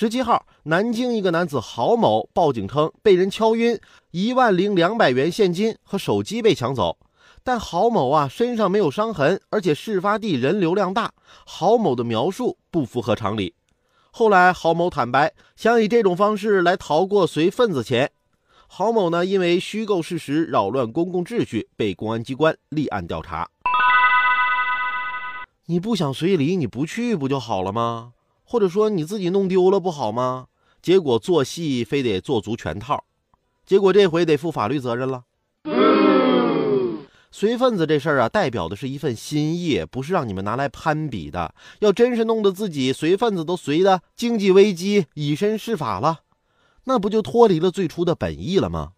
十七号，南京一个男子郝某报警称被人敲晕，一万零两百元现金和手机被抢走。但郝某啊身上没有伤痕，而且事发地人流量大，郝某的描述不符合常理。后来，郝某坦白想以这种方式来逃过随份子钱。郝某呢，因为虚构事实扰乱公共秩序，被公安机关立案调查。你不想随礼，你不去不就好了吗？或者说你自己弄丢了不好吗？结果做戏非得做足全套，结果这回得负法律责任了。随份子这事儿啊，代表的是一份心意，不是让你们拿来攀比的。要真是弄得自己随份子都随的经济危机、以身试法了，那不就脱离了最初的本意了吗？